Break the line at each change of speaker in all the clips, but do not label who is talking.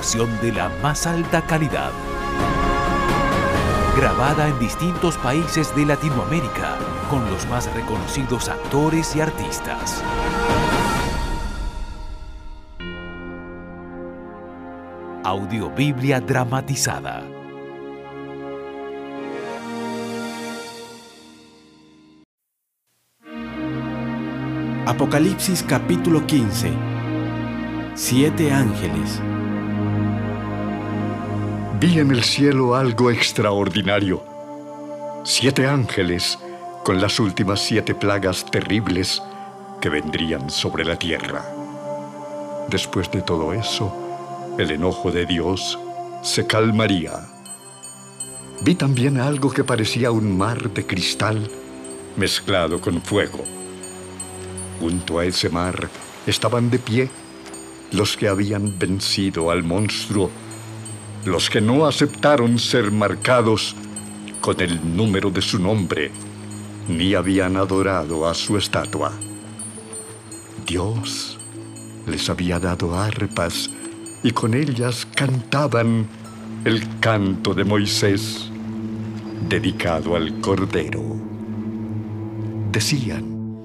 Producción de la más alta calidad. Grabada en distintos países de Latinoamérica con los más reconocidos actores y artistas. Audiobiblia dramatizada.
Apocalipsis capítulo 15. Siete ángeles.
Vi en el cielo algo extraordinario. Siete ángeles con las últimas siete plagas terribles que vendrían sobre la tierra. Después de todo eso, el enojo de Dios se calmaría. Vi también algo que parecía un mar de cristal mezclado con fuego. Junto a ese mar estaban de pie los que habían vencido al monstruo, los que no aceptaron ser marcados con el número de su nombre, ni habían adorado a su estatua. Dios les había dado arpas y con ellas cantaban el canto de Moisés dedicado al Cordero. Decían,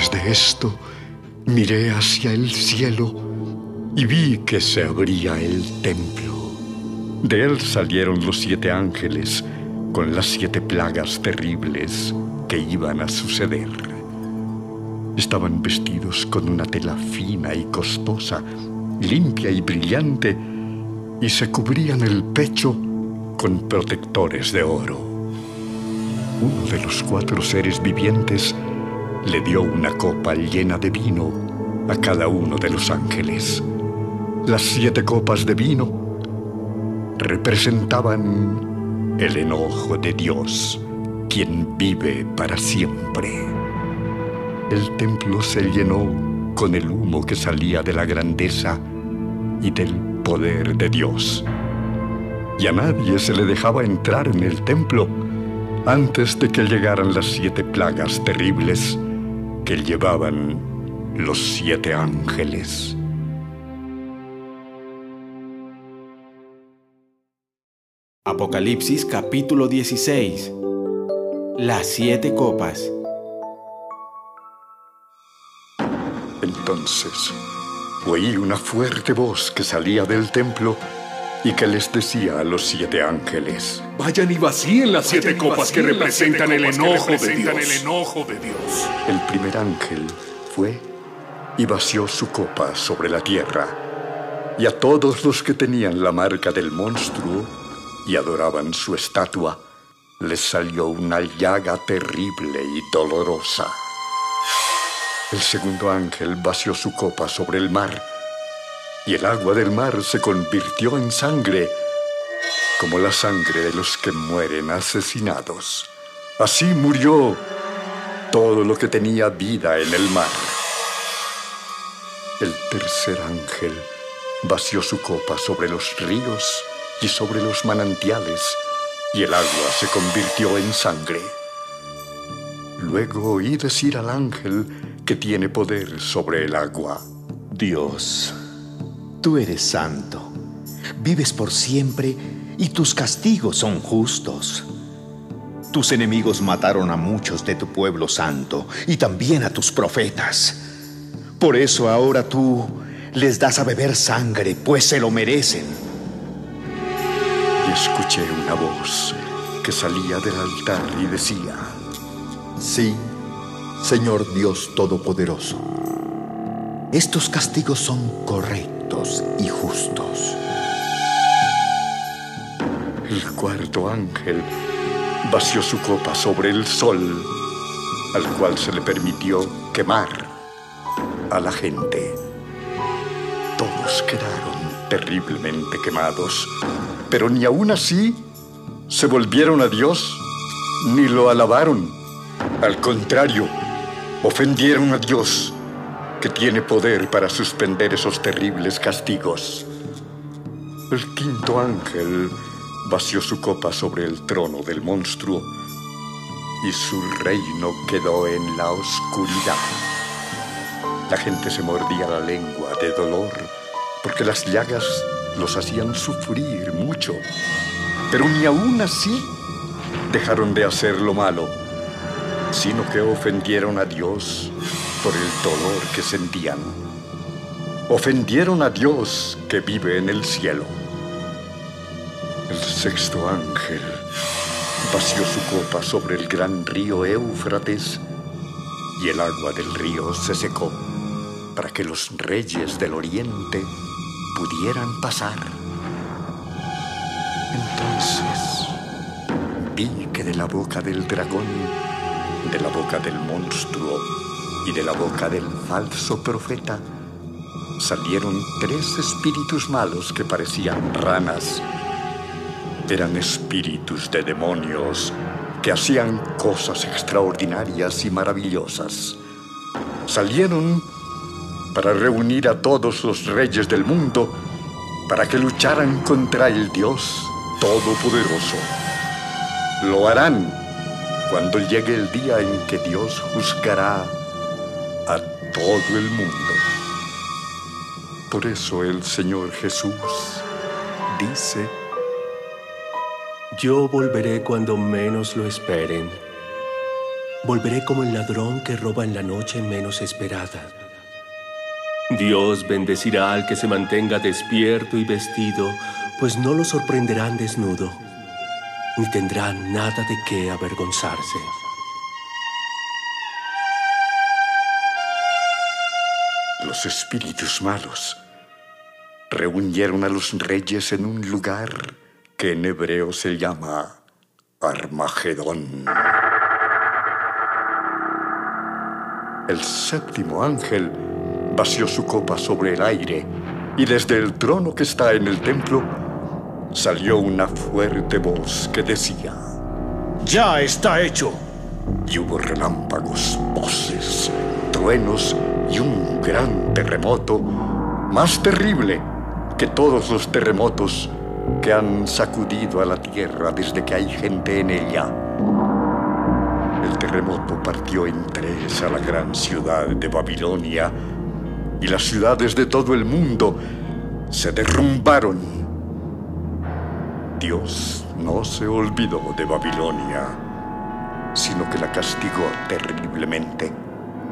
Después de esto, miré hacia el cielo y vi que se abría el templo. De él salieron los siete ángeles con las siete plagas terribles que iban a suceder. Estaban vestidos con una tela fina y costosa, limpia y brillante, y se cubrían el pecho con protectores de oro. Uno de los cuatro seres vivientes le dio una copa llena de vino a cada uno de los ángeles. Las siete copas de vino representaban el enojo de Dios, quien vive para siempre. El templo se llenó con el humo que salía de la grandeza y del poder de Dios. Y a nadie se le dejaba entrar en el templo antes de que llegaran las siete plagas terribles que llevaban los siete ángeles.
Apocalipsis capítulo 16. Las siete copas.
Entonces oí una fuerte voz que salía del templo y que les decía a los siete ángeles,
Vayan y vacíen las siete copas que representan el
que
enojo de
representan
Dios.
el enojo de Dios.
el primer ángel fue y vació su copa sobre la tierra. Y a todos los que tenían la marca del monstruo y adoraban su estatua, les salió una llaga terrible y dolorosa. El segundo ángel vació su copa sobre el mar y el agua del mar se convirtió en sangre, como la sangre de los que mueren asesinados. Así murió todo lo que tenía vida en el mar. El tercer ángel vació su copa sobre los ríos y sobre los manantiales, y el agua se convirtió en sangre. Luego oí decir al ángel que tiene poder sobre el agua.
Dios, tú eres santo, vives por siempre y tus castigos son justos. Tus enemigos mataron a muchos de tu pueblo santo y también a tus profetas. Por eso ahora tú les das a beber sangre, pues se lo merecen.
Y escuché una voz que salía del altar y decía,
Sí, Señor Dios Todopoderoso, estos castigos son correctos y justos.
El cuarto ángel vació su copa sobre el sol, al cual se le permitió quemar a la gente. Todos quedaron terriblemente quemados, pero ni aún así se volvieron a Dios ni lo alabaron. Al contrario, ofendieron a Dios, que tiene poder para suspender esos terribles castigos. El quinto ángel vació su copa sobre el trono del monstruo y su reino quedó en la oscuridad. La gente se mordía la lengua de dolor porque las llagas los hacían sufrir mucho, pero ni aún así dejaron de hacer lo malo, sino que ofendieron a Dios por el dolor que sentían. Ofendieron a Dios que vive en el cielo. El sexto ángel vació su copa sobre el gran río Éufrates y el agua del río se secó para que los reyes del oriente pudieran pasar. Entonces vi que de la boca del dragón, de la boca del monstruo y de la boca del falso profeta salieron tres espíritus malos que parecían ranas. Eran espíritus de demonios que hacían cosas extraordinarias y maravillosas. Salieron para reunir a todos los reyes del mundo para que lucharan contra el Dios Todopoderoso. Lo harán cuando llegue el día en que Dios juzgará todo el mundo. Por eso el Señor Jesús dice,
Yo volveré cuando menos lo esperen. Volveré como el ladrón que roba en la noche menos esperada. Dios bendecirá al que se mantenga despierto y vestido, pues no lo sorprenderán desnudo, ni tendrán nada de qué avergonzarse.
Los espíritus malos reunieron a los reyes en un lugar que en hebreo se llama Armagedón. El séptimo ángel vació su copa sobre el aire y desde el trono que está en el templo salió una fuerte voz que decía,
Ya está hecho.
y hubo relámpagos, voces, truenos y un gran terremoto, más terrible que todos los terremotos que han sacudido a la tierra desde que hay gente en ella. El terremoto partió en tres a la gran ciudad de Babilonia y las ciudades de todo el mundo se derrumbaron. Dios no se olvidó de Babilonia, sino que la castigó terriblemente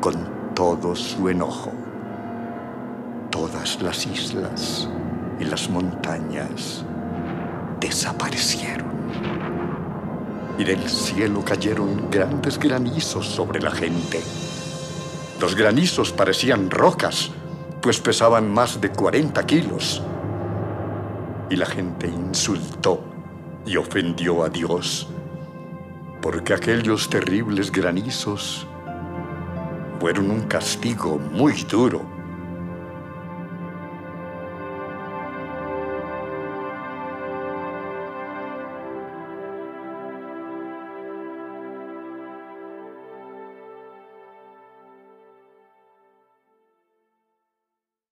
con todo su enojo. Todas las islas y las montañas desaparecieron. Y del cielo cayeron grandes granizos sobre la gente. Los granizos parecían rocas, pues pesaban más de 40 kilos. y la gente insultó y ofendió a Dios, porque aquellos terribles granizos fueron un castigo muy duro